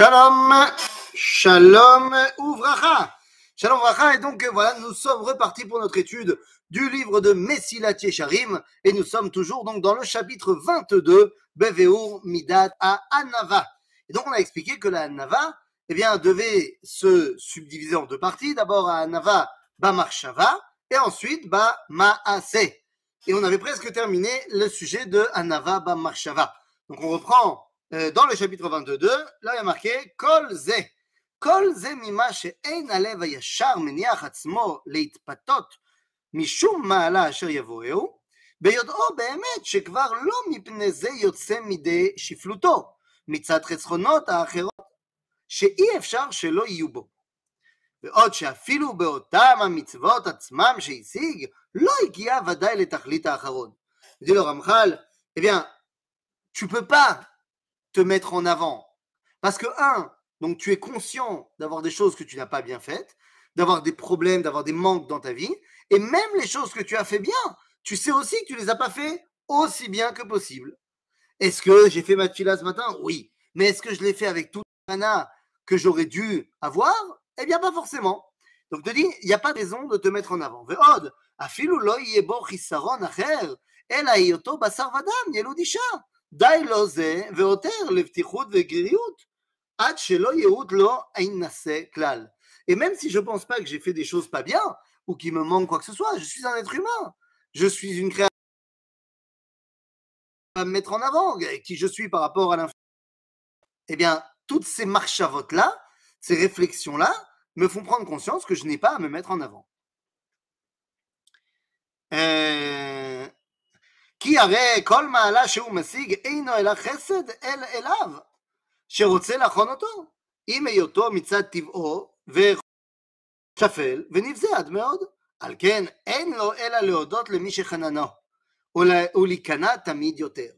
Shalom, shalom, ouvracha. Shalom, ouvracha. Et donc, voilà, nous sommes repartis pour notre étude du livre de Messilat Yesharim. Et nous sommes toujours donc dans le chapitre 22, Beveur Midat à Anava. Et donc, on a expliqué que la Anava, eh bien, devait se subdiviser en deux parties. D'abord, à Anava, Bamarshava, et ensuite, Ba Maase. Et on avait presque terminé le sujet de Anava Bamarshava. Donc, on reprend euh, dans le chapitre 22, là il y a marqué Kol ze. Kol ze mima she'ein alev hayashar meniach atzmo להתפתות משום מעלה אשר יבואהו, ביודעו באמת שכבר לא מפני זה יוצא מידי שפלותו, מצד חסכונות האחרות, שאי אפשר שלא יהיו בו. ועוד שאפילו באותם המצוות עצמם שהשיג, לא הגיע ודאי לתכלית האחרון. dit le Ramchal, eh bien, tu peux pas te mettre en avant. Parce que, un, donc tu es conscient d'avoir des choses que tu n'as pas bien faites, d'avoir des problèmes, d'avoir des manques dans ta vie, et même les choses que tu as fait bien, tu sais aussi que tu les as pas fait aussi bien que possible. Est-ce que j'ai fait ma fila ce matin? Oui. Mais est-ce que je l'ai fait avec toute la que j'aurais dû avoir? Eh bien, pas forcément. Donc, te dis, il n'y a pas raison de te mettre en avant. Basar vadam. די לו זה, ועותר לבטיחות וגריות, עד שלא ייעוד לו אינשא כלל. Et même si je ne pense pas que j'ai fait des choses pas bien, ou qu'il me manque quoi que ce soit, je suis un être humain. Je suis une créature à me mettre en avant, qui je suis par rapport à l'infini. Eh bien, toutes ces marchavotes-là, ces réflexions-là, me font prendre conscience que je n'ai pas à me mettre en avant. Euh, כי הרי כל מעלה שהוא משיג אינו אלא חסד אל אליו, שרוצה לחון אותו, עם היותו מצד טבעו ושפל ונבזה עד מאוד. על כן אין לו אלא להודות למי שחננו, ולהיכנע תמיד יותר.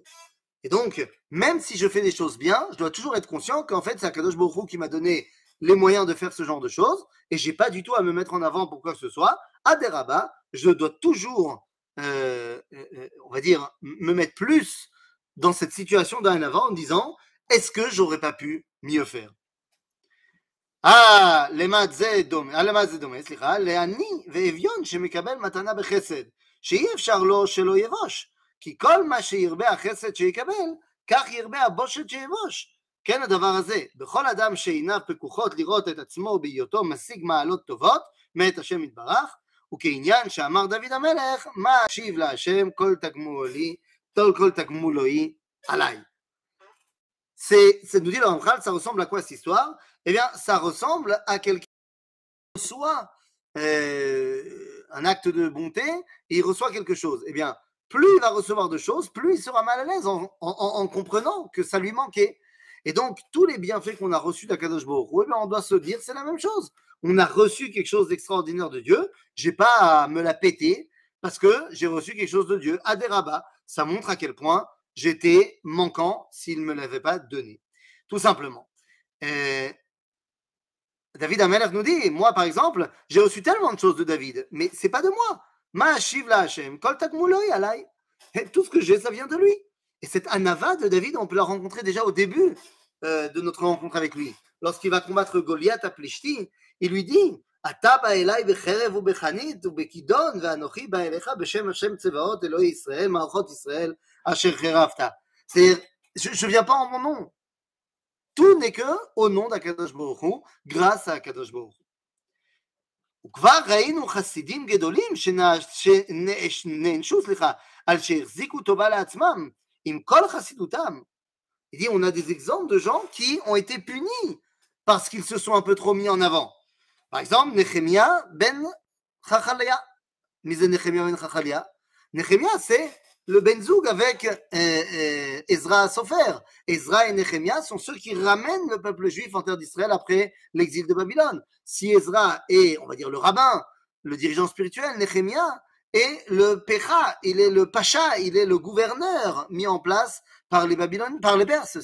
Et donc, même si je fais des choses bien, je dois toujours être conscient qu'en fait, c'est Akadosh Baruch Hu qui m'a donné les moyens de faire ce genre de choses, et j'ai pas du tout à me mettre en avant pour quoi que ce soit. À des rabats, je dois toujours euh, euh, on va dire, me mettre plus dans cette situation d'un avant en disant est-ce que j'aurais pas pu mieux faire Ah, למה זה דומה, למה זה דומה, סליחה, לעני ואביון שמקבל מתנה בחסד, שאי אפשר לו שלא יבוש, כי כל מה שירבה החסד שיקבל, כך ירבה הבושת שיבוש. כן הדבר הזה, בכל אדם שעיניו פקוחות לראות את עצמו בהיותו משיג מעלות טובות מאת השם יתברך, וכעניין שאמר דוד המלך, מה אשיב להשם כל תגמולי, כל כל תגמולוי עליי. C'est, c'est nous dit le Ramchal, ça ressemble à quoi cette histoire Eh bien, ça ressemble à quelqu'un qui reçoit euh, un acte de bonté et il reçoit quelque chose. Eh bien, plus il va recevoir de choses, plus il sera mal à l'aise en, en, en comprenant que ça lui manquait. Et donc, tous les bienfaits qu'on a reçus d'Akadosh Baruch Hu, eh bien, on doit se dire c'est la même chose on a reçu quelque chose d'extraordinaire de Dieu, j'ai pas à me la péter parce que j'ai reçu quelque chose de Dieu. Adéraba, ça montre à quel point j'étais manquant s'il ne me l'avait pas donné. Tout simplement. David Amelech nous dit, moi par exemple, j'ai reçu tellement de choses de David, mais c'est pas de moi. Ma la Hashem, alay. Tout ce que j'ai, ça vient de lui. Et cette anava de David, on peut la rencontrer déjà au début euh, de notre rencontre avec lui. Lorsqu'il va combattre Goliath à Plishti, il lui dit אתה בא אליי בחרב ובחנית ובכידון ואנוכי בא אליך בשם השם צבאות אלוהי ישראל מערכות ישראל אשר חרבת. Je ne viens pas en mon nom. Tout n'est que au nom d'Akadosh Baruch Hu, grâce à Akadosh Baruch Hu. וכבר ראינו חסידים גדולים שנענשו, סליחה, על שהחזיקו טובה לעצמם עם כל חסידותם. Il dit, on a des exemples de gens qui ont été punis parce qu'ils se sont un peu trop mis en avant. Par exemple, Nehemia ben Chachalia. Mise Nehemia ben Chachalia. Nehemia, c'est le Benzoug avec euh, euh, Ezra Sofer. Ezra et Nehemia sont ceux qui ramènent le peuple juif en terre d'Israël après l'exil de Babylone. Si Ezra est, on va dire, le rabbin, le dirigeant spirituel, Nehemia est le Pecha, il est le Pacha, il est le gouverneur mis en place par les Babyloniens, par les Perses,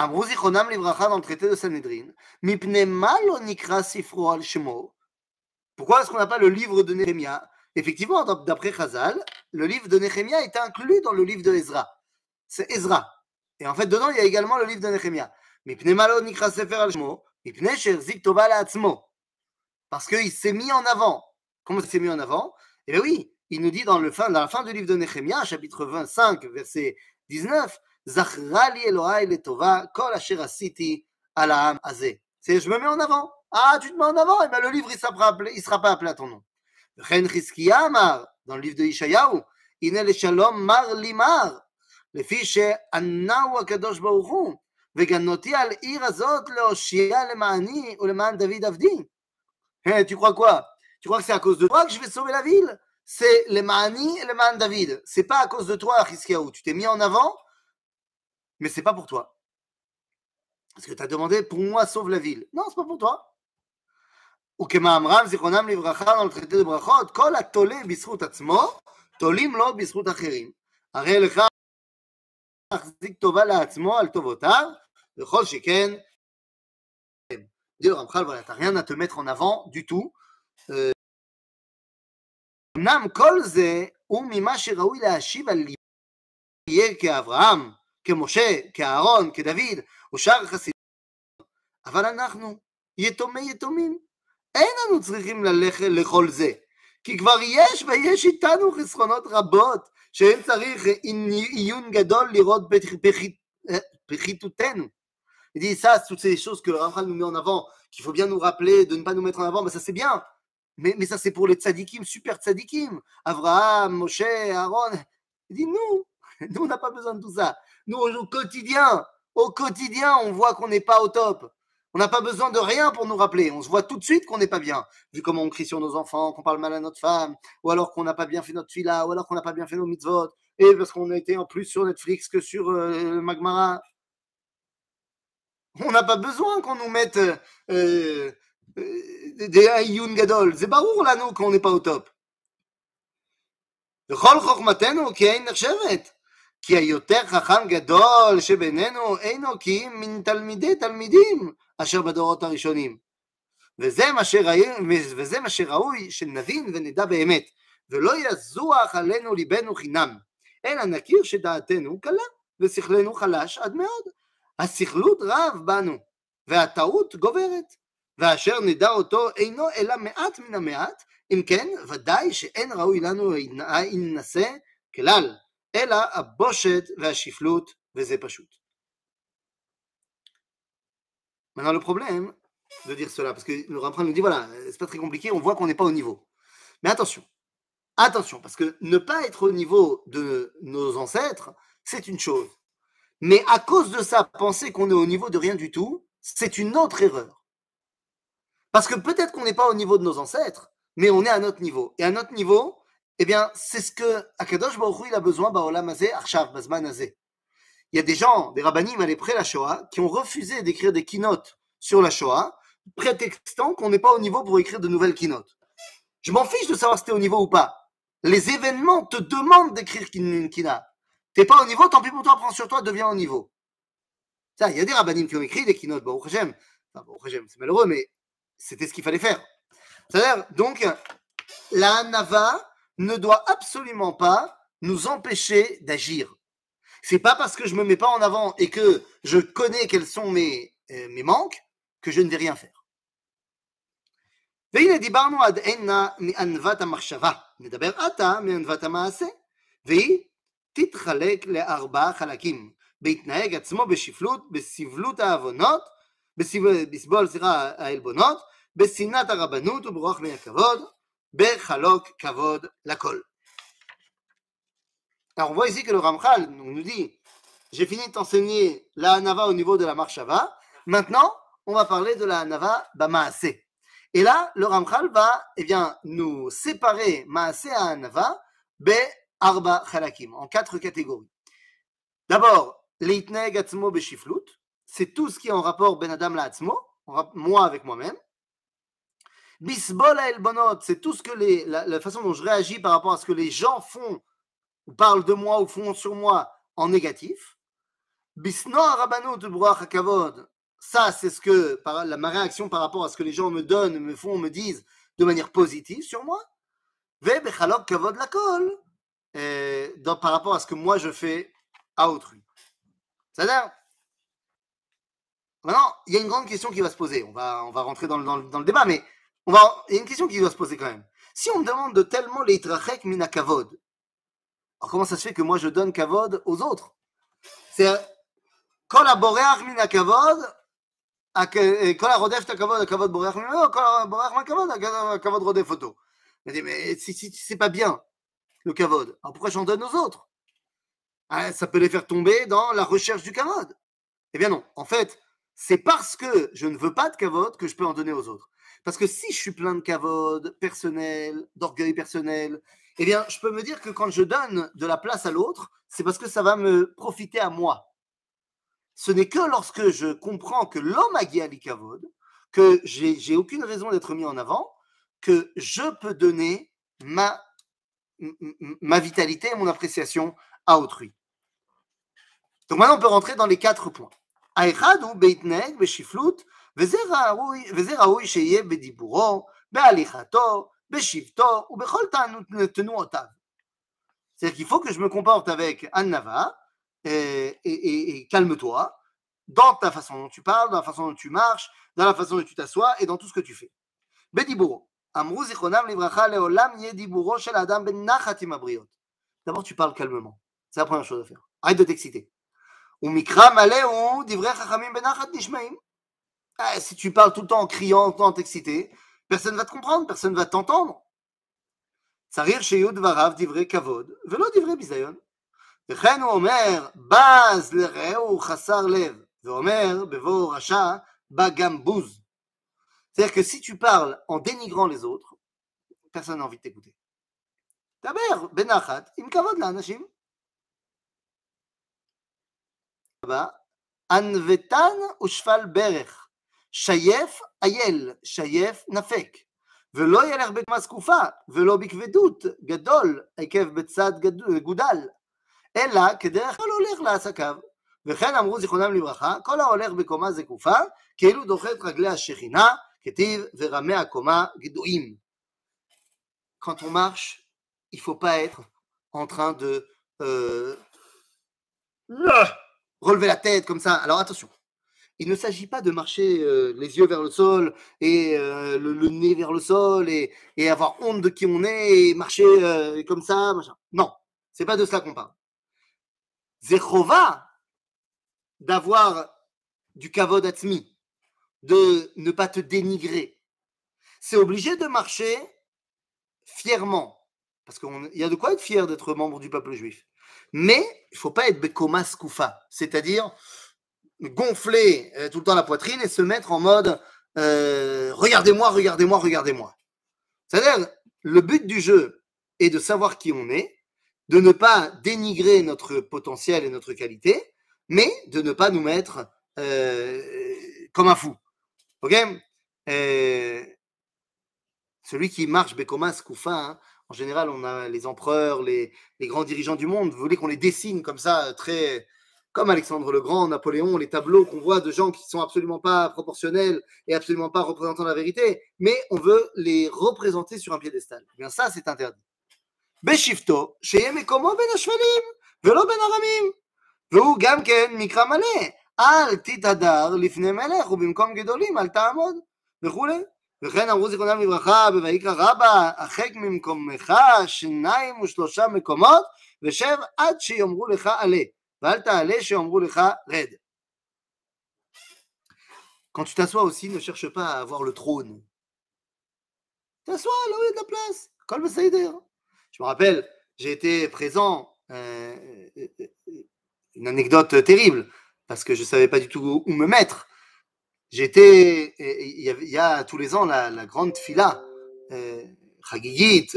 אמרו זיכרונם לברכה dans le traité de Sanhedrin, מפני מה לא נקרא ספרו על שמו? Pourquoi est-ce qu'on n'a pas le livre de Néhémia Effectivement, d'après Chazal, le livre de Néhémia est inclus dans le livre de Ezra. C'est Ezra. Et en fait, dedans, il y a également le livre de Nehemia. Parce qu'il s'est mis en avant. Comment il s'est mis en avant Eh bien oui, il nous dit dans, le fin, dans la fin du livre de Nehemia, chapitre 25, verset 19, Zachrali Elohai letova kol asher asiti ala azeh. C'est je me mets en avant. Ah, tu te mets en avant, et eh bien le livre, il ne sera, pas appelé à ton nom. Dans le livre de Ishayahu, הנה לשלום מר לי מר, לפי שענהו הקדוש ברוך הוא, וגנותי על עיר הזאת להושיע למעני ולמען דוד עבדי. tu crois quoi Tu crois que c'est à cause de toi que je vais sauver la ville C'est le Ma'ani et le Ma'an David. C'est pas à cause de toi, Chiskiaou. Tu t'es mis en avant, mais c'est pas pour toi. Parce que tu as demandé pour moi, sauve la ville. Non, c'est pas pour toi. Ou que Ma'amram, Zichronam Livracha, dans le traité de Brachot, Kol atole bisrut atzmo, tolim lo bisrut acherim. הרי לך להחזיק טובה לעצמו על טובותיו, וכל שכן Dis le Ramchal, voilà, t'as rien à te mettre en avant du tout. אמנם כל זה הוא ממה שראוי להשיב על יהיה כאברהם, כמשה, כאהרון, כדוד, או שאר החסידים. אבל אנחנו, יתומי יתומים, אין לנו צריכים ללכת לכל זה. כי כבר יש ויש איתנו חסרונות רבות, שאין צריך עיון גדול לראות בחיתותנו. Il dit ça, toutes ces choses que le Ramchal nous met en avant, qu'il faut bien nous rappeler de ne pas nous mettre en avant, mais ça c'est bien. Mais, mais ça c'est pour les tzadikim, super tzadikim. Abraham, Moshe, Aaron. Il dit nous, nous on n'a pas besoin de tout ça. Nous, au quotidien, au quotidien, on voit qu'on n'est pas au top. On n'a pas besoin de rien pour nous rappeler. On se voit tout de suite qu'on n'est pas bien. Vu comment on crie sur nos enfants, qu'on parle mal à notre femme, ou alors qu'on n'a pas bien fait notre fila, ou alors qu'on n'a pas bien fait nos mitzvot, et parce qu'on a été en plus sur Netflix que sur euh, On n'a pas besoin qu'on nous mette euh, euh, des Ayoun Gadol. C'est barour là, nous, qu'on n'est pas au top. Rol כי היותר חכם גדול שבינינו אינו כי אם מן תלמידי תלמידים אשר בדורות הראשונים. וזה מה, שראי, וזה מה שראוי שנבין ונדע באמת, ולא יזוח עלינו ליבנו חינם, אלא נכיר שדעתנו קלה ושכלנו חלש עד מאוד. הסכלות רב בנו, והטעות גוברת, ואשר נדע אותו אינו אלא מעט מן המעט, אם כן, ודאי שאין ראוי לנו להינשא כלל, אלא הבושת והשפלות, וזה פשוט. Maintenant, le problème de dire cela, parce que le Ramchal nous dit voilà, c'est pas très compliqué, on voit qu'on n'est pas au niveau. Mais attention, attention, parce que ne pas être au niveau de nos ancêtres, c'est une chose. Mais à cause de ça, penser qu'on est au niveau de rien du tout, c'est une autre erreur. Parce que peut-être qu'on n'est pas au niveau de nos ancêtres, mais on est à notre niveau. Et à notre niveau, eh bien, c'est ce que Akadosh Baruch il a besoin, Baolam Azeh, Arshav, Bazman Azeh. Il y a des gens, des rabbinim à près la Shoah, qui ont refusé d'écrire des keynotes sur la Shoah, prétextant qu'on n'est pas au niveau pour écrire de nouvelles keynotes. Je m'en fiche de savoir si tu es au niveau ou pas. Les événements te demandent d'écrire une kina. T'es pas au niveau, tant pis pour toi, prends sur toi, deviens au niveau. Ça, il y a des rabbinim qui ont écrit des keynotes, bon, enfin, bon, c'est malheureux, mais c'était ce qu'il fallait faire. C'est-à-dire, donc, la Nava ne doit absolument pas nous empêcher d'agir. C'est pas parce que je me mets pas en avant et que je connais quels sont mes, euh, mes manques que je ne vais rien faire. והנה דיברנו עד הנה מענוות המחשבה, נדבר עתה מענוות המעשה, והיא תתחלק לארבעה חלקים, בהתנהג עצמו בשפלות, בסבלות העוונות, בסבול, סליחה, העלבונות, בשנאת הרבנות וברוח מי הכבוד, Bechalok Kavod Lakol. Alors on voit ici que le Ramchal nous dit j'ai fini de t'enseigner la Hanava au niveau de la Marshava. Maintenant, on va parler de la Hanava Bamaase. Et là, le Ramchal va eh bien, nous séparer Maase à Hanava Be Arba Chalakim en quatre catégories. D'abord, Leitneg Atzmo Beshiflut, c'est tout ce qui est en rapport Ben Adam la Atzmo, moi avec moi-même. Bisbol Elbonot, c'est tout ce que les, la, façon dont je réagis par rapport à ce que les gens font ou parlent de moi ou font sur moi en négatif. Bisno Rabanut Kavod, ça c'est ce que la, ma réaction par rapport à ce que les gens me donnent, me font, me disent de manière positive sur moi. Ve Bechalok Kavod Lakol, par rapport à ce que moi je fais à autrui. Ça Maintenant, il y a une grande question qui va se poser. On va, on va rentrer dans le, dans, le, dans le débat, mais il y a une question qui doit se poser quand même. Si on me demande de tellement les itrachek mina kavod, alors comment ça se fait que moi je donne kavod aux autres? C'est quand la boréach mina kavod, quand rodef ta kavod, kavod boréach mina, quand mina kavod, kavod rodef photo? Mais c'est pas bien le kavod. Alors pourquoi j'en donne aux autres? Ah, ça peut les faire tomber dans la recherche du kavod. Eh bien non, en fait, c'est parce que je ne veux pas de kavod que je peux en donner aux autres. Parce que si je suis plein de cavode personnel, d'orgueil personnel, eh bien, je peux me dire que quand je donne de la place à l'autre, c'est parce que ça va me profiter à moi. Ce n'est que lorsque je comprends que l'homme a guéali cavode, que j'ai aucune raison d'être mis en avant, que je peux donner ma, ma vitalité et mon appréciation à autrui. Donc maintenant, on peut rentrer dans les quatre points. Aïchad ou Beitneg, Beshiflut, וזה ראוי שיהיה בדיבורו, בהליכתו, בשבתו ובכל תנועותיו. C'est-à-dire qu'il faut que je me comporte avec Annava, et, calme-toi dans ta façon dont tu parles, dans la façon dont tu marches, dans la façon dont tu t'assois et dans tout ce que tu fais. Bediburo. Ben D'abord, tu parles calmement. C'est la première chose à faire. Arrête de t'exciter. Ben ah, si tu parles tout le temps en criant, tout le temps t'exciter, personne ne va te comprendre, personne ne va t'entendre. Sarir sheyud varav divrei kavod, velo divrei bizayon. וכן הוא אומר, בז לרעהו חסר לב, ואומר, בבוא רשע, bas gambouz. C'est-à-dire que si tu parles en dénigrant les autres, personne n'a envie de t'écouter. דבר בנחת עם כבוד לאנשים. הבא, ענוותן ושפל ברך, שייף אייל, שייף נפק, ולא ילך בקמה זקופה, ולא בכבדות גדול, עקב בצד גודל, אלא כדרך כלל הולך לעסקיו. וכן אמרו זיכרונם לברכה, כל ההולך בקומה זקופה, כאילו דוחה את רגלי השכינה, כתיב ורמי הקומה גדועים. Quand on marche, il ne faut pas être en train de euh, relever la tête comme ça. Alors attention, il ne s'agit pas de marcher euh, les yeux vers le sol et euh, le, nez vers le sol et, avoir honte de qui on est et marcher euh, comme ça. Machin. Non, c'est pas de cela qu'on parle. Zechova d'avoir du kavod atzmi, de ne pas te dénigrer. C'est obligé de marcher fièrement, parce qu'il y a de quoi être fier d'être membre du peuple juif. Mais il faut pas être bekoma skoufa, c'est-à-dire gonfler euh, tout le temps la poitrine et se mettre en mode euh, regardez-moi, regardez-moi, regardez-moi. C'est-à-dire, le but du jeu est de savoir qui on est, de ne pas dénigrer notre potentiel et notre qualité, mais de ne pas nous mettre euh, comme un fou. Ok? Celui qui marche Bekomas Koufa, hein, en général, on a les empereurs, les, les grands dirigeants du monde. Vous voulez qu'on les dessine comme ça, très comme Alexandre le Grand, Napoléon, les tableaux qu'on voit de gens qui sont absolument pas proportionnels et absolument pas représentants de la vérité, mais on veut les représenter sur un piédestal. Eh bien ça, c'est interdit. בשבטו, שיהיה מקומו בין השפלים ולא בין הרמים. והוא גם כן מקרא מלא, אל תתהדר לפני מלך ובמקום גדולים אל תעמוד וכולי. וכן אמרו זיכרונם לברכה בויקרא רבא, החק ממקומך שניים ושלושה מקומות ושב עד שיאמרו לך עלה, Quand tu t'assois aussi, ne cherche pas à avoir le trône. T'assois là où il y a de la place. Calme Je me rappelle, j'ai été présent. Euh, euh, euh, une anecdote terrible, parce que je ne savais pas du tout où me mettre. J'étais. Il y, a, tous les ans la, grande fila, euh, Chagigit,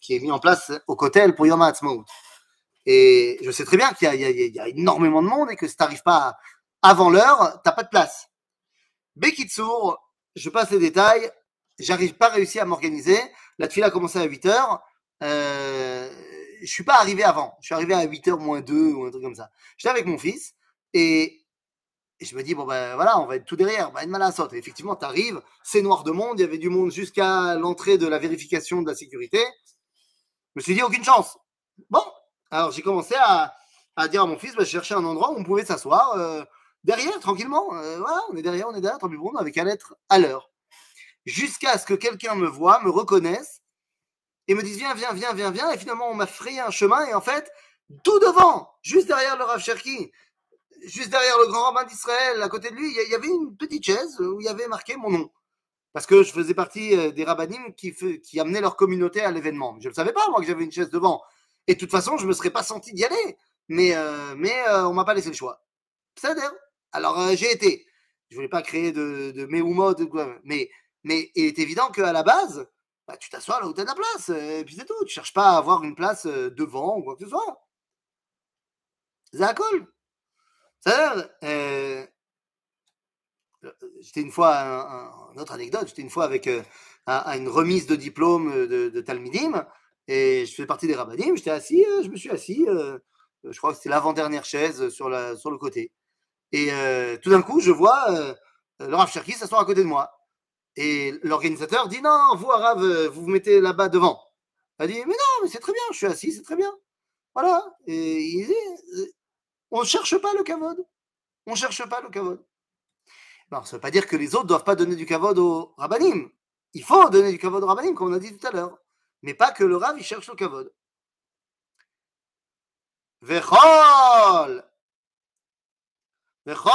qui est mise en place au Kotel pour Yom HaAtzmaut. Et je sais très bien qu'il y, y, a énormément de monde et que si tu n'arrives pas avant l'heure, tu n'as pas de place. Bekitsour, je passe les détails, j'arrive pas réussi à m'organiser. La fila a commencé à 8 heures. Euh, je suis pas arrivé avant. Je suis arrivé à 8h moins 2 ou un truc comme ça. J'étais avec mon fils et, je me dis, bon ben voilà, on va être tout derrière. Ben, mal à Et effectivement, tu arrives, c'est noir de monde, il y avait du monde jusqu'à l'entrée de la vérification de la sécurité. Je me suis dit, aucune chance. Bon, alors j'ai commencé à, à dire à mon fils, bah, je cherchais un endroit où on pouvait s'asseoir euh, derrière, tranquillement. Euh, voilà, on est derrière, on est derrière, tant pis pour nous, avec un lettre à l'heure. Jusqu'à ce que quelqu'un me voit, me reconnaisse et me dise, viens, viens, viens, viens, viens. Et finalement, on m'a frayé un chemin et en fait, tout devant, juste derrière le Rav Cherki, juste derrière le grand rabbin d'Israël, à côté de lui, il y avait une petite chaise où il y avait marqué mon nom. Parce que je faisais partie euh, des rabbinim qui, qui amenaient leur communauté à l'événement. Je ne savais pas, moi, que j'avais une chaise devant. Et de toute façon, je me serais pas senti d'y aller. Mais, euh, mais euh, on m'a pas laissé le choix. C'est Alors, j'ai été. Je voulais pas créer de, de quoi. Mais, mais il est évident qu'à la base, bah, tu t'assois là où tu as de la place. Et puis c'est tout. Tu cherches pas à avoir une place devant ou quoi que ce soit. C'est cool. Euh, j'étais une fois, un, une autre anecdote, j'étais une fois avec euh, à, une remise de diplôme de, de, Talmidim, et je faisais partie des rabbinim, j'étais assis, euh, je me suis assis, je crois que c'était l'avant-dernière chaise sur, le côté. Et tout d'un coup, je vois le Rav Cherki s'asseoir à côté de moi. Et l'organisateur dit Non, vous, Arav, vous vous mettez là-bas devant. Il dit Mais non, mais c'est très bien, je suis assis, c'est très bien. Voilà. Et il dit on ne cherche pas le kavod. On ne cherche pas le kavod. Alors, ça ne veut pas dire que les autres ne doivent pas donner du kavod au rabbanim. Il faut donner du kavod au rabbanim, comme on a dit tout à l'heure Mais pas que le rav, il cherche le kavod. וכל, וכל,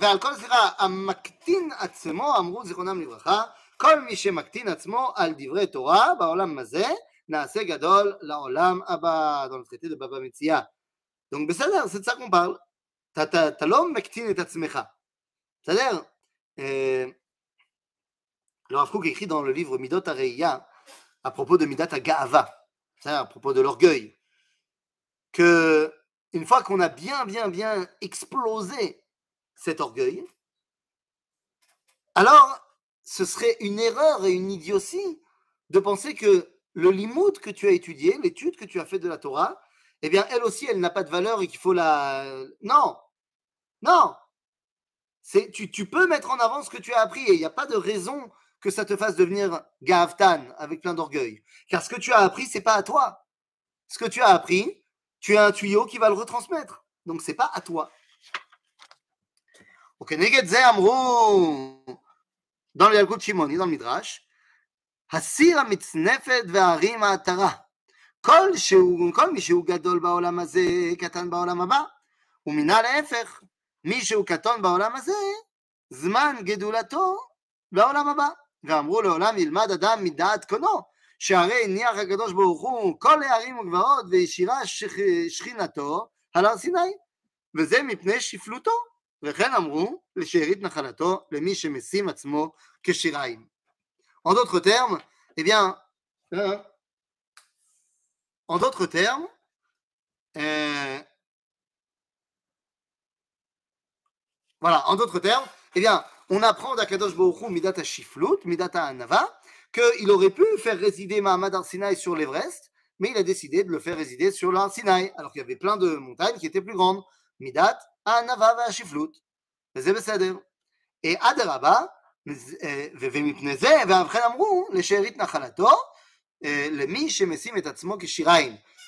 ועל כל סליחה, המקטין עצמו, אמרו זיכרונם לברכה, כל מי שמקטין עצמו על דברי תורה בעולם הזה, נעשה גדול לעולם הבא. dans le traité de Baba Metzia. Donc, c'est de ça qu'on parle. אתה לא מקטין את עצמך. בסדר? Le Rav Kook écrit dans le livre Midot Areia à propos de Midat Agava, à propos de l'orgueil, que une fois qu'on a bien, bien, bien explosé cet orgueil, alors ce serait une erreur et une idiotie de penser que le limoud que tu as étudié, l'étude que tu as fait de la Torah, eh bien, elle aussi, elle n'a pas de valeur et qu'il faut la. Non. Non. Tu, tu, peux mettre en avant ce que tu as appris et il n'y a pas de raison que ça te fasse devenir Gavtan avec plein d'orgueil. Car ce que tu as appris, c'est pas à toi. Ce que tu as appris, tu as un tuyau qui va le retransmettre. Donc, c'est pas à toi. Ok, dans le Yalkut Shimoni, dans le Midrash, Hasira mitznefet ve'arim atara. כל, שהוא, כל מי שהוא גדול בעולם הזה, קטן בעולם הבא, ומן להפך, מי שהוא קטון בעולם הזה, זמן גדולתו בעולם הבא. ואמרו לעולם ילמד אדם מדעת קונו, שהרי הניח הקדוש ברוך הוא כל הערים וגבעות וישירה שכינתו על הר סיני, וזה מפני שפלותו, וכן אמרו לשארית נחלתו למי שמשים עצמו כשיריים. En d'autres termes, eh bien, En d'autres termes, euh, voilà, en d'autres termes, eh bien, on apprend d'Akadosh Baruch Midata Shiflut, Midata Anava, qu'il aurait pu faire résider Mahamad Arsinaï sur l'Everest, mais il a décidé de le faire résider sur l'Arsinaï, alors qu'il y avait plein de montagnes qui étaient plus grandes. Midat Anava va Shiflut. Et Adaraba, ומפני זה, ואבחן אמרו, לשארית נחלתו,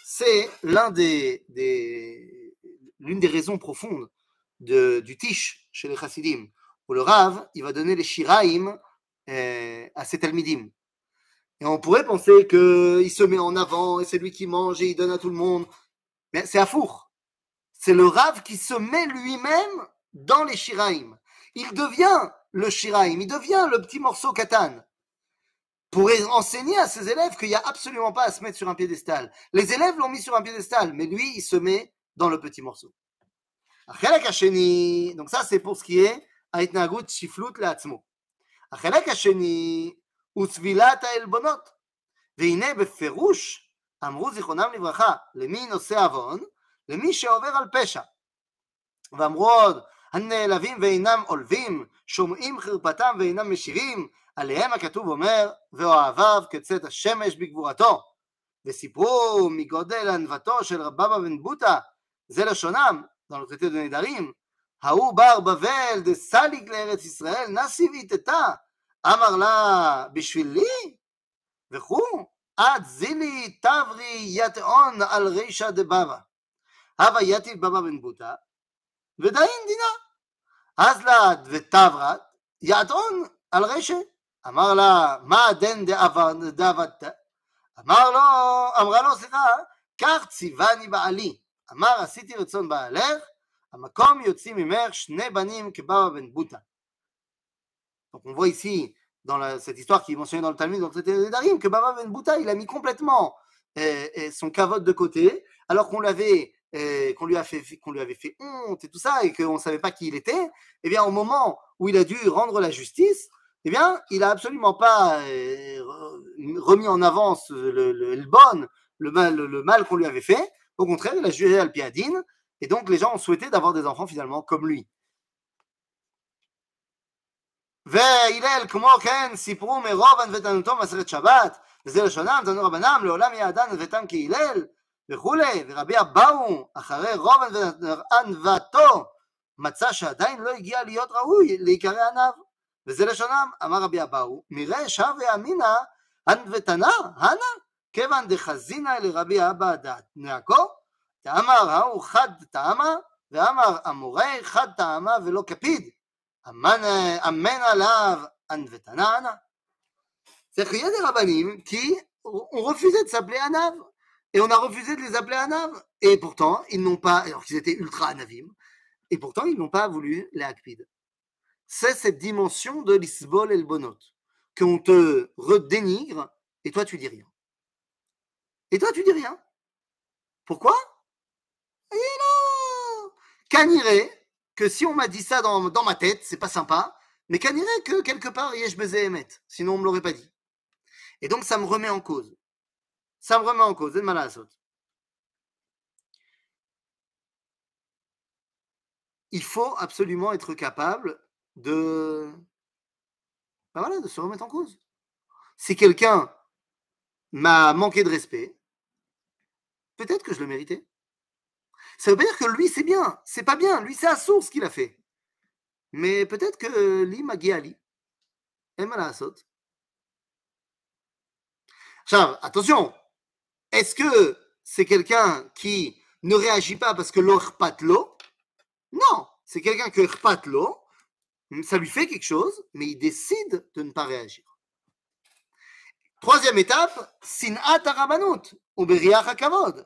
c'est l'un des, des l'une des raisons profondes de, du tish chez les chassidim, le Rav, il va donner les shiraim euh, à ses talmidim. Et on pourrait penser qu'il se met en avant et c'est lui qui mange et il donne à tout le monde. Mais c'est à four. C'est le Rav qui se met lui-même dans les shiraim. Il devient le shiraim, il devient le petit morceau katan pour enseigner à ses élèves qu'il n'y a absolument pas à se mettre sur un piédestal. Les élèves l'ont mis sur un piédestal, mais lui, il se met dans le petit morceau. Donc ça, c'est pour ce qui est ההתנהגות שפלות לעצמו. החלק השני הוא צבילת העלבונות. והנה בפירוש אמרו זיכרונם לברכה, למי נושא עוון? למי שעובר על פשע. ואמרו עוד, הנעלבים ואינם עולבים, שומעים חרפתם ואינם משירים, עליהם הכתוב אומר, ואוהביו כצאת השמש בגבורתו. וסיפרו מגודל ענוותו של רבבה בן בוטה, זה לשונם, dans le traité de נדרים, ההוא בר בבל דסליג לארץ ישראל, נסי ואיתתה, אמר לה, בשבילי? וכו', עד זילי תברי יתאון על רישא דבבה. הווה יתיב בבא בן בוטה, ודאין דינה. אז לה ותברת, יעתון על רשת. אמר לה, מה דן דעבדת? אמר לו, אמרה לו, סליחה, כך ציווני בעלי. אמר, עשיתי רצון בעלך, on voit ici, dans cette histoire qui est mentionnée dans le Talmud, dans le traité des Darim, que Baba Ben Bouta, il a mis complètement euh, euh, son cavotte de côté, alors qu'on l'avait euh, qu'on lui, a fait, qu'on lui avait fait honte et tout ça, et qu'on ne savait pas qui il était, eh bien, au moment où il a dû rendre la justice, eh bien, il n'a absolument pas remis en avance le, bon, le mal, qu'on lui avait fait. Au contraire, il a jugé Alpiadine, et donc les gens ont souhaité d'avoir des enfants finalement comme lui. והלל כמו כן סיפרו מרוב ענוותנותו מסרת שבת וזה לשונם תנו רבנם לעולם יעדן ענוותם כהלל וכולי ורבי אבאו אחרי רוב ענוותו מצא שעדיין לא הגיע להיות ראוי להיקרא עניו וזה לשונם אמר רבי אבאו מראה שווה אמינא ענוותנה הנה כיוון דחזינא לרבי אבא דעתנעקו תאמר ההוא חד טעמה ואמר המורה חד טעמה ולא כפיד Amen alav anvetanana. C'est-à-dire qu'il y a des rabbinim qui ont refusé de s'appeler Anav. Et on a refusé de les appeler Anav. Et pourtant, ils n'ont pas, alors qu'ils étaient ultra Anavim, et pourtant, ils n'ont pas voulu les Akpid. C'est cette dimension de l'Isbol et le Bonot, qu'on te redénigre, et toi, tu dis rien. Et toi, tu dis rien. Pourquoi Et non Caniré, que si on m'a dit ça dans, ma tête, c'est pas sympa, mais dirait que quelque part, Yesh Bezé Emet, sinon on me l'aurait pas dit. Et donc ça me remet en cause. Ça me remet en cause, Il faut absolument être capable de, ben voilà, de se remettre en cause. Si quelqu'un m'a manqué de respect, peut-être que je le méritais. Ça veut pas dire que lui, c'est bien. C'est pas bien. Lui, c'est à source ce qu'il a fait. Mais peut-être que lui, Magui Ali, aime la saute. attention. Est-ce que c'est quelqu'un qui ne réagit pas parce que l'or l'eau? Non. C'est quelqu'un que l'eau, ça lui fait quelque chose, mais il décide de ne pas réagir. Troisième étape, sinat arabanut, ou hakavod.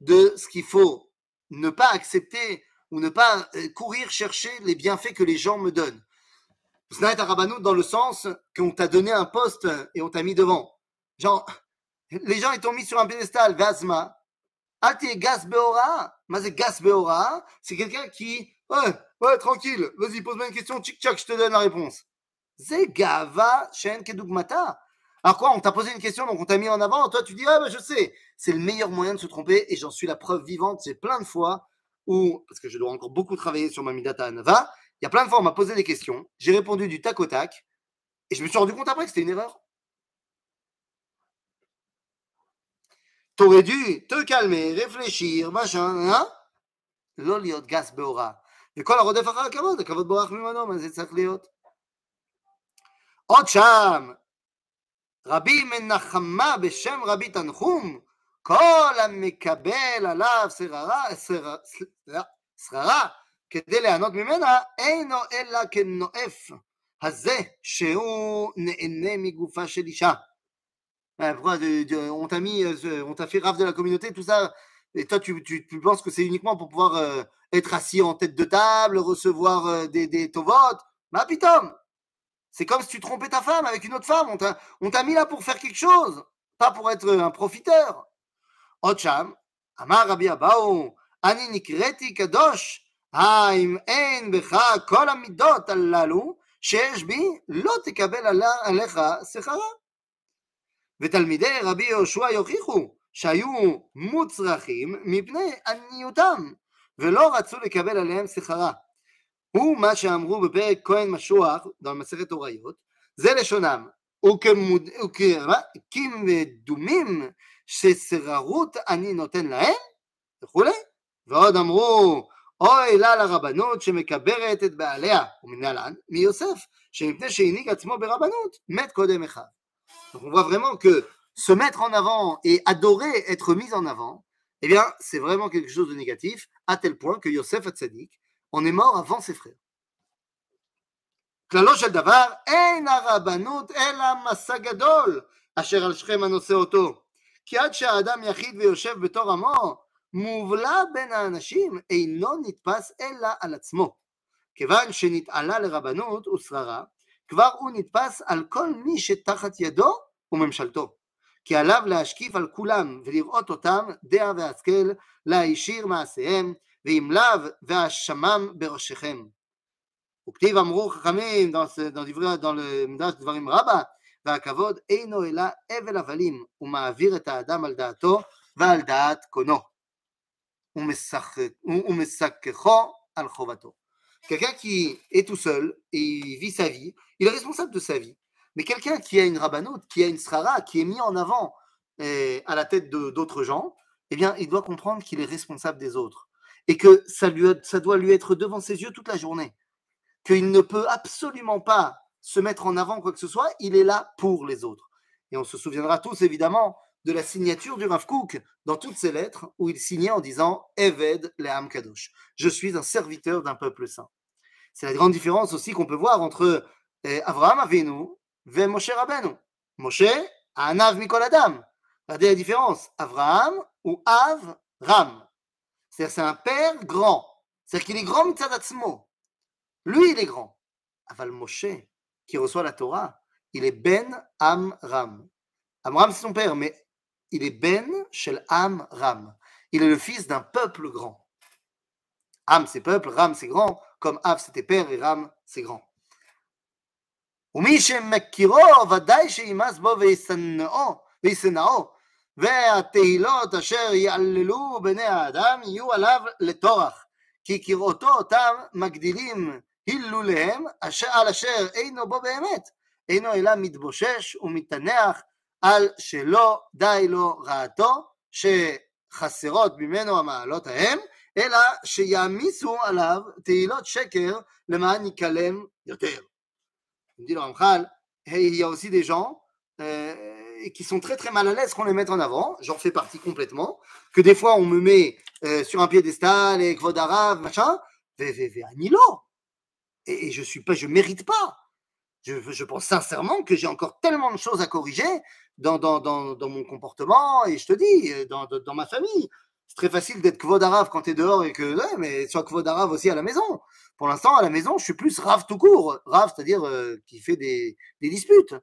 de ce qu'il faut ne pas accepter ou ne pas euh, courir chercher les bienfaits que les gens me donnent. Snaït Arabanout dans le sens qu'on t'a donné un poste et on t'a mis devant. Genre, les gens ils t'ont mis sur un piédestal, Vazma. Ah, t'es Gas Beora? c'est quelqu'un qui, ouais, ouais, tranquille, vas-y, pose-moi une question, tchic tchac, je te donne la réponse. C'est Gava Shen Kedugmata. Alors quoi, on t'a posé une question, donc on t'a mis en avant, toi tu dis, ah ben je sais, c'est le meilleur moyen de se tromper, et j'en suis la preuve vivante, c'est plein de fois où, parce que je dois encore beaucoup travailler sur ma Midata Anava, il y a plein de fois on m'a posé des questions, j'ai répondu du tac au tac, et je me suis rendu compte après que c'était une erreur. T'aurais dû te calmer, réfléchir, machin, hein לא להיות גס בהוראה. וכל הרודף אחר הכבוד, הכבוד בורח ממנו, מה זה צריך להיות? עוד שם, רבי מנחמה בשם רבי תנחום, כל המקבל עליו שררה, שררה כדי ליהנות ממנה, אינו אלא כנואף הזה שהוא נהנה מגופה של אישה. Pourquoi on t'a mis, on t'a fait rave de la communauté, tout ça, et toi tu, tu, tu penses que c'est uniquement pour pouvoir euh, être assis en tête de table, recevoir euh, des, des tovot, ma pitom C'est comme si tu trompais ta femme avec une autre femme. On t'a mis là pour faire quelque chose, pas pour être un profiteur. Otcham, Amar Rabbi Abaou, Ani nikreti kadosh, האם אין בך כל המידות הללו שיש בי, לא תקבל עליך שכרה. ותלמידי רבי יהושע יוכיחו שהיו מוצרכים מפני עניותם, ולא רצו לקבל עליהם שכרה. הוא מה שאמרו בפרק כהן משוח, dans מסכת הוריות, זה לשונם, וכמדומים ששררות אני נותן להם, וכולי, ועוד אמרו, אוי לה לרבנות שמקברת את בעליה, ומנהלן, מיוסף, שמפני שהנהיג עצמו ברבנות, מת קודם אחד. Donc on voit vraiment que se mettre en avant et adorer être mis en avant, eh bien, c'est vraiment quelque chose de négatif, à tel point que Yosef Hatzadik en est mort avant ses frères. כללו של דבר, אין הרבנות אלא מסע גדול אשר על שכם הנושא אותו. כי עד שהאדם יחיד ויושב בתור עמו, מובלע בין האנשים, אינו נתפס אלא על עצמו. כיוון שנתעלה לרבנות ושררה, כבר הוא נתפס על כל מי שתחת ידו וממשלתו. כי עליו להשקיף על כולם ולראות אותם דעה והשכל, להישיר מעשיהם, ואם לאו והשמם בראשיכם. וכתיב אמרו חכמים dans le מדרש דברים רבה, והכבוד אינו אלא הבל הבלים, ומעביר את האדם על דעתו ועל דעת קונו, ומשככו על חובתו. Quelqu'un qui est tout seul et il vit sa vie, il est responsable de sa vie. Mais quelqu'un qui a une rabbanoute, qui a une srara, qui est mis en avant euh, à la tête d'autres gens, eh bien, il doit comprendre qu'il est responsable des autres. Et que ça, lui, ça doit lui être devant ses yeux toute la journée. Qu'il ne peut absolument pas se mettre en avant quoi que ce soit, il est là pour les autres. Et on se souviendra tous évidemment de la signature du Rav Kook dans toutes ses lettres où il signait en disant Eved Kadosh. Je suis un serviteur d'un peuple saint. C'est la grande différence aussi qu'on peut voir entre eh, Avraham Avinu et Moshe Rabbeinu. Moshe, Anav Mikol Adam. Regardez la différence. Avraham ou Av Ram. C'est-à-dire c'est un père grand. C'est-à-dire qu'il est grand mitzadatzmo. Lui, il est grand. Aval Moshe, qui reçoit la Torah, il est Ben Amram. Amram, c'est son père, mais il est Ben Shel Amram. Il est le fils d'un peuple grand. Am, c'est peuple, Ram, c'est grand, comme Av, c'était père, et Ram, c'est grand. ומי שמכירו ודאי שימאס בו וישנאו והתהילות אשר יעללו בני האדם יהיו עליו לטורח כי כראותו אותם מגדילים הילוליהם על אשר אינו בו באמת אינו אלא מתבושש ומתנח על שלא די לו רעתו שחסרות ממנו המעלות ההם אלא שיעמיסו עליו תהילות שקר למען ייכלם יותר. dit le Ramchal, il y a aussi des gens euh, qui sont très très mal à l'aise qu'on les mette en avant, j'en fais partie complètement, que des fois on me met euh, sur un piédestal et Kvod Arav, machin, Anilo. et, je suis pas, je mérite pas. Je, pense sincèrement que j'ai encore tellement de choses à corriger dans, dans, dans, mon comportement et je te dis, euh, dans, dans ma famille. C'est très facile d'être kvod arabe quand t'es dehors et que, ouais, mais sois kvod arabe aussi à la maison. Pour l'instant, à la maison, je suis plus rave tout court. Rave, c'est-à-dire euh, qui fait des, des disputes.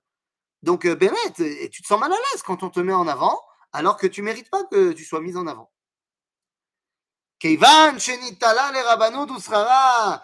Donc, euh, et tu te sens mal à l'aise quand on te met en avant, alors que tu mérites pas que tu sois mis en avant. Keivan, Shenitala, le Rabbanot, Usrara,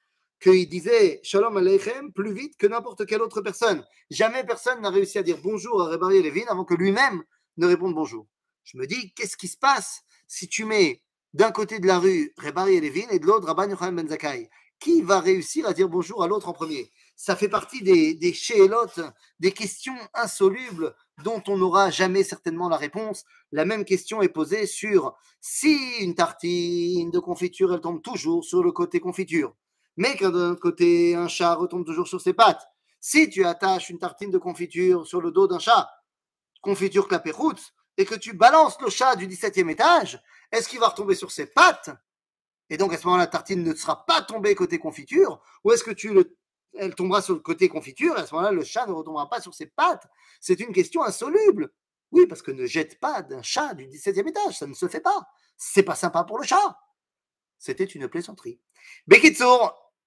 qu'il disait Shalom Aleichem plus vite que n'importe quelle autre personne. Jamais personne n'a réussi à dire bonjour à Rebari Levin avant que lui-même ne réponde bonjour. Je me dis, qu'est-ce qui se passe si tu mets d'un côté de la rue Rebari Levin et de l'autre Rabbi Yochanan Ben Zakai Qui va réussir à dire bonjour à l'autre en premier? Ça fait partie des, des des questions insolubles dont on n'aura jamais certainement la réponse. La même question est posée sur si une tartine de confiture, elle tombe toujours sur le côté confiture, mais d'un côté, un chat retombe toujours sur ses pattes. Si tu attaches une tartine de confiture sur le dos d'un chat, confiture clapéroute et que tu balances le chat du 17e étage, est-ce qu'il va retomber sur ses pattes? Et donc à ce moment-là, la tartine ne sera pas tombée côté confiture Ou est-ce que tu le, elle tombera sur le côté confiture et à ce moment-là, le chat ne retombera pas sur ses pattes? C'est une question insoluble. Oui, parce que ne jette pas d'un chat du 17e étage, ça ne se fait pas. C'est pas sympa pour le chat. C'était une plaisanterie. Bekitsour,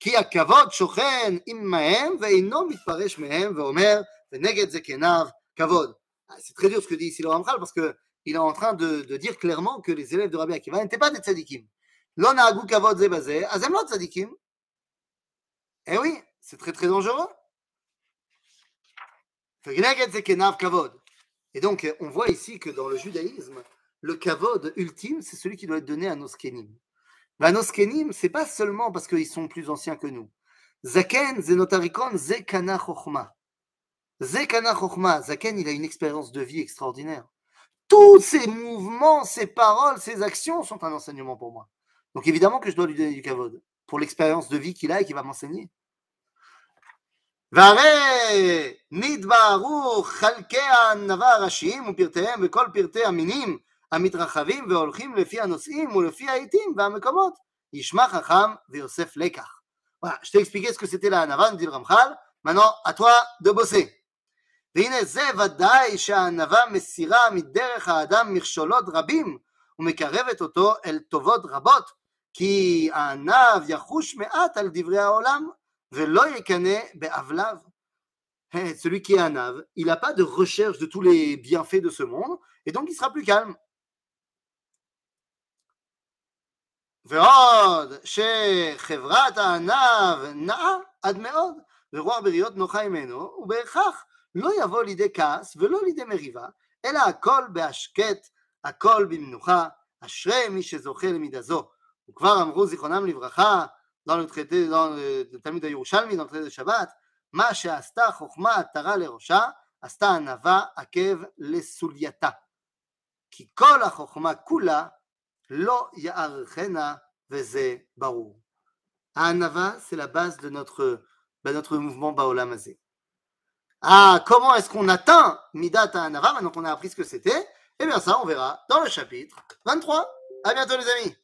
כי הכבוד שוכן עמהם ואינו מתפרש מהם ואומר ונגד זקניו כבוד. C'est très dur ce que dit ici le Ramchal parce qu'il est en train de, de, dire clairement que les élèves de Rabbi Akiva n'étaient pas des tzadikim. Lo na'agu kavod ze bazé, azem lo tzadikim. Eh oui, c'est très très dangereux. Et donc, on voit ici que dans le judaïsme, le kavod ultime, c'est celui qui doit être donné à nos skenim. Ben, nos skenim, c'est pas seulement parce qu'ils sont plus anciens que nous. Zaken, zenotarikon, zekana chokhma. Zekana chokhma. Zaken, il a une expérience de vie extraordinaire. Tous ces mouvements, ces paroles, ces actions sont un enseignement pour moi. Donc évidemment que je dois lui donner du kavod pour l'expérience de vie qu'il a et qu'il va m'enseigner. והרי נתבהרו חלקי הענווה הראשיים ופרטיהם וכל פרטי המינים המתרחבים והולכים לפי הנושאים ולפי העיתים והמקומות. ישמע חכם ויוסף לקח. Voilà, je t'ai expliqué ce que c'était la Hanava, nous dit le Ramchal. Maintenant, à toi de bosser. והנה זה ודאי שהענווה מסירה מדרך האדם מכשולות רבים ומקרבת אותו אל טובות רבות, כי הענב יחוש מעט על דברי העולם Celui qui est un ave, il n'a pas de recherche de tous les bienfaits de ce monde, et donc il sera plus calme. ועוד שחברת הענב נאה עד מאוד, ורוח בריות נוחה ממנו, ובהכרח לא יבוא לידי כעס ולא לידי מריבה, אלא הכל בהשקט, הכל במנוחה, אשרי מי שזוכה למידה זו. וכבר אמרו זיכרונם לברכה, dans le traité, dans le, le Talmud de Yerushalmi, dans le traité de Shabbat, Ma she'asta chokhma tara lerosha, asta anava lo ya'archena veze barou. Anava, c'est la base de notre, notre mouvement Baolam Azé. Ah, comment est-ce qu'on atteint Midat Anava Maintenant qu'on a appris ce que c'était, eh bien ça, on verra dans le chapitre 23. À bientôt les amis